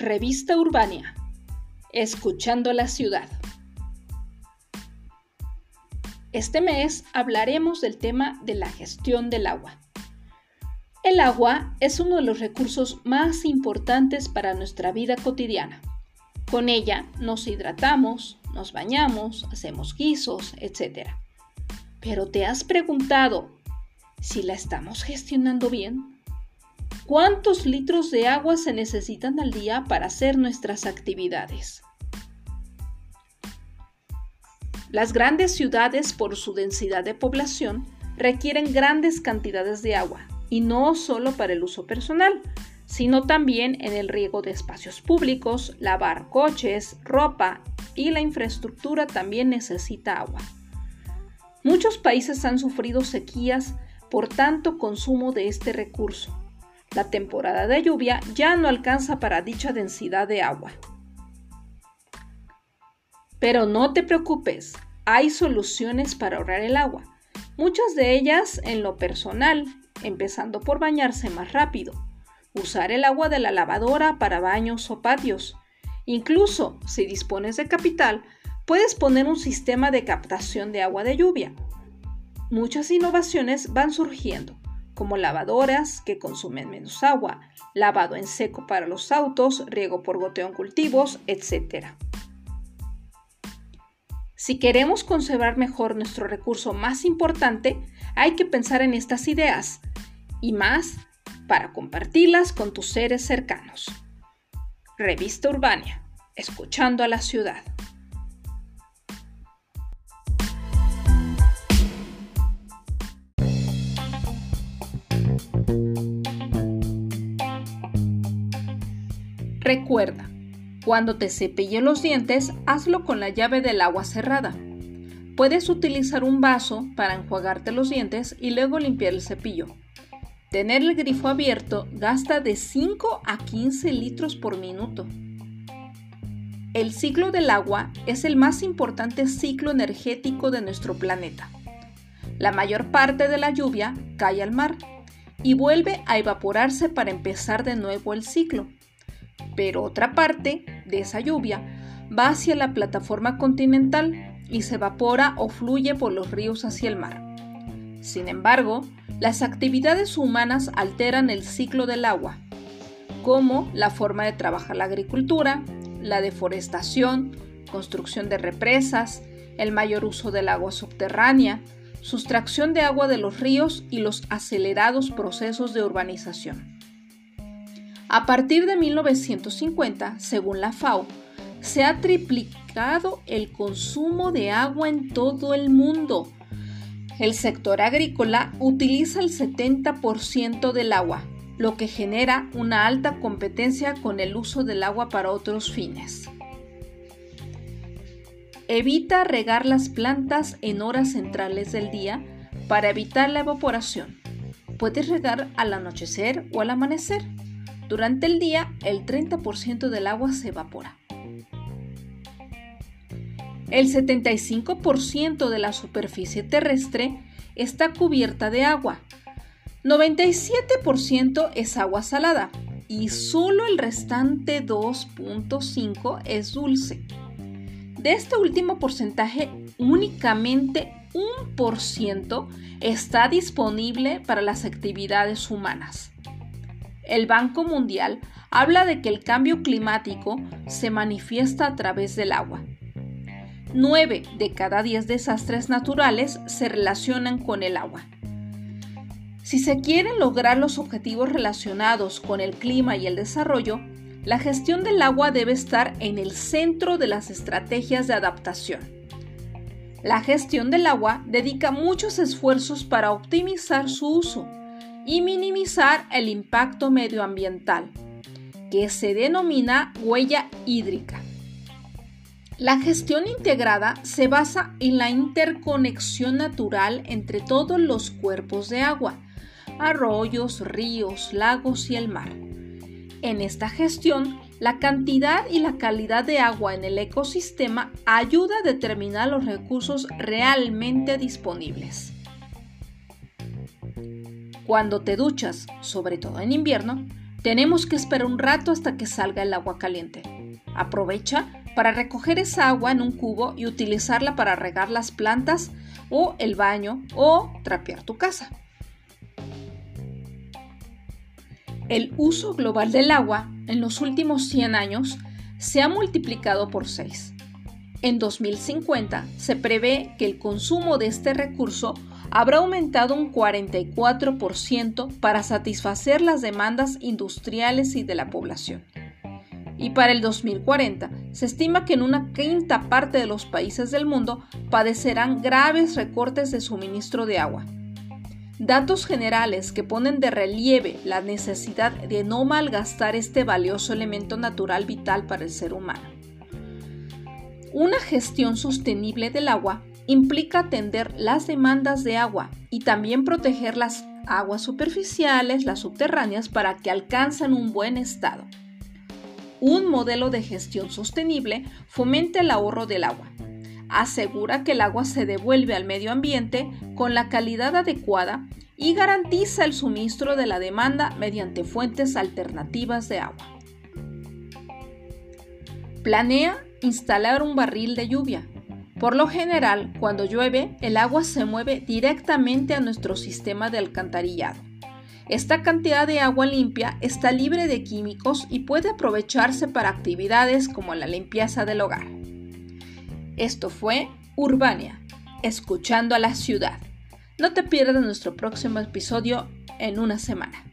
Revista Urbania. Escuchando la ciudad. Este mes hablaremos del tema de la gestión del agua. El agua es uno de los recursos más importantes para nuestra vida cotidiana. Con ella nos hidratamos, nos bañamos, hacemos guisos, etc. Pero ¿te has preguntado si la estamos gestionando bien? ¿Cuántos litros de agua se necesitan al día para hacer nuestras actividades? Las grandes ciudades, por su densidad de población, requieren grandes cantidades de agua, y no solo para el uso personal, sino también en el riego de espacios públicos, lavar coches, ropa y la infraestructura también necesita agua. Muchos países han sufrido sequías por tanto consumo de este recurso la temporada de lluvia ya no alcanza para dicha densidad de agua. Pero no te preocupes, hay soluciones para ahorrar el agua, muchas de ellas en lo personal, empezando por bañarse más rápido, usar el agua de la lavadora para baños o patios. Incluso, si dispones de capital, puedes poner un sistema de captación de agua de lluvia. Muchas innovaciones van surgiendo como lavadoras que consumen menos agua, lavado en seco para los autos, riego por goteo en cultivos, etc. Si queremos conservar mejor nuestro recurso más importante, hay que pensar en estas ideas y más para compartirlas con tus seres cercanos. Revista Urbania, escuchando a la ciudad. Recuerda, cuando te cepille los dientes, hazlo con la llave del agua cerrada. Puedes utilizar un vaso para enjuagarte los dientes y luego limpiar el cepillo. Tener el grifo abierto gasta de 5 a 15 litros por minuto. El ciclo del agua es el más importante ciclo energético de nuestro planeta. La mayor parte de la lluvia cae al mar y vuelve a evaporarse para empezar de nuevo el ciclo pero otra parte de esa lluvia va hacia la plataforma continental y se evapora o fluye por los ríos hacia el mar. Sin embargo, las actividades humanas alteran el ciclo del agua, como la forma de trabajar la agricultura, la deforestación, construcción de represas, el mayor uso del agua subterránea, sustracción de agua de los ríos y los acelerados procesos de urbanización. A partir de 1950, según la FAO, se ha triplicado el consumo de agua en todo el mundo. El sector agrícola utiliza el 70% del agua, lo que genera una alta competencia con el uso del agua para otros fines. Evita regar las plantas en horas centrales del día para evitar la evaporación. Puedes regar al anochecer o al amanecer. Durante el día, el 30% del agua se evapora. El 75% de la superficie terrestre está cubierta de agua. 97% es agua salada y solo el restante 2.5 es dulce. De este último porcentaje, únicamente un por ciento está disponible para las actividades humanas el Banco Mundial habla de que el cambio climático se manifiesta a través del agua. 9 de cada 10 desastres naturales se relacionan con el agua. Si se quieren lograr los objetivos relacionados con el clima y el desarrollo, la gestión del agua debe estar en el centro de las estrategias de adaptación. La gestión del agua dedica muchos esfuerzos para optimizar su uso y minimizar el impacto medioambiental, que se denomina huella hídrica. La gestión integrada se basa en la interconexión natural entre todos los cuerpos de agua, arroyos, ríos, lagos y el mar. En esta gestión, la cantidad y la calidad de agua en el ecosistema ayuda a determinar los recursos realmente disponibles. Cuando te duchas, sobre todo en invierno, tenemos que esperar un rato hasta que salga el agua caliente. Aprovecha para recoger esa agua en un cubo y utilizarla para regar las plantas o el baño o trapear tu casa. El uso global del agua en los últimos 100 años se ha multiplicado por 6. En 2050 se prevé que el consumo de este recurso habrá aumentado un 44% para satisfacer las demandas industriales y de la población. Y para el 2040 se estima que en una quinta parte de los países del mundo padecerán graves recortes de suministro de agua. Datos generales que ponen de relieve la necesidad de no malgastar este valioso elemento natural vital para el ser humano. Una gestión sostenible del agua implica atender las demandas de agua y también proteger las aguas superficiales, las subterráneas, para que alcancen un buen estado. Un modelo de gestión sostenible fomenta el ahorro del agua, asegura que el agua se devuelve al medio ambiente con la calidad adecuada y garantiza el suministro de la demanda mediante fuentes alternativas de agua. Planea instalar un barril de lluvia por lo general, cuando llueve, el agua se mueve directamente a nuestro sistema de alcantarillado. Esta cantidad de agua limpia está libre de químicos y puede aprovecharse para actividades como la limpieza del hogar. Esto fue Urbania, escuchando a la ciudad. No te pierdas nuestro próximo episodio en una semana.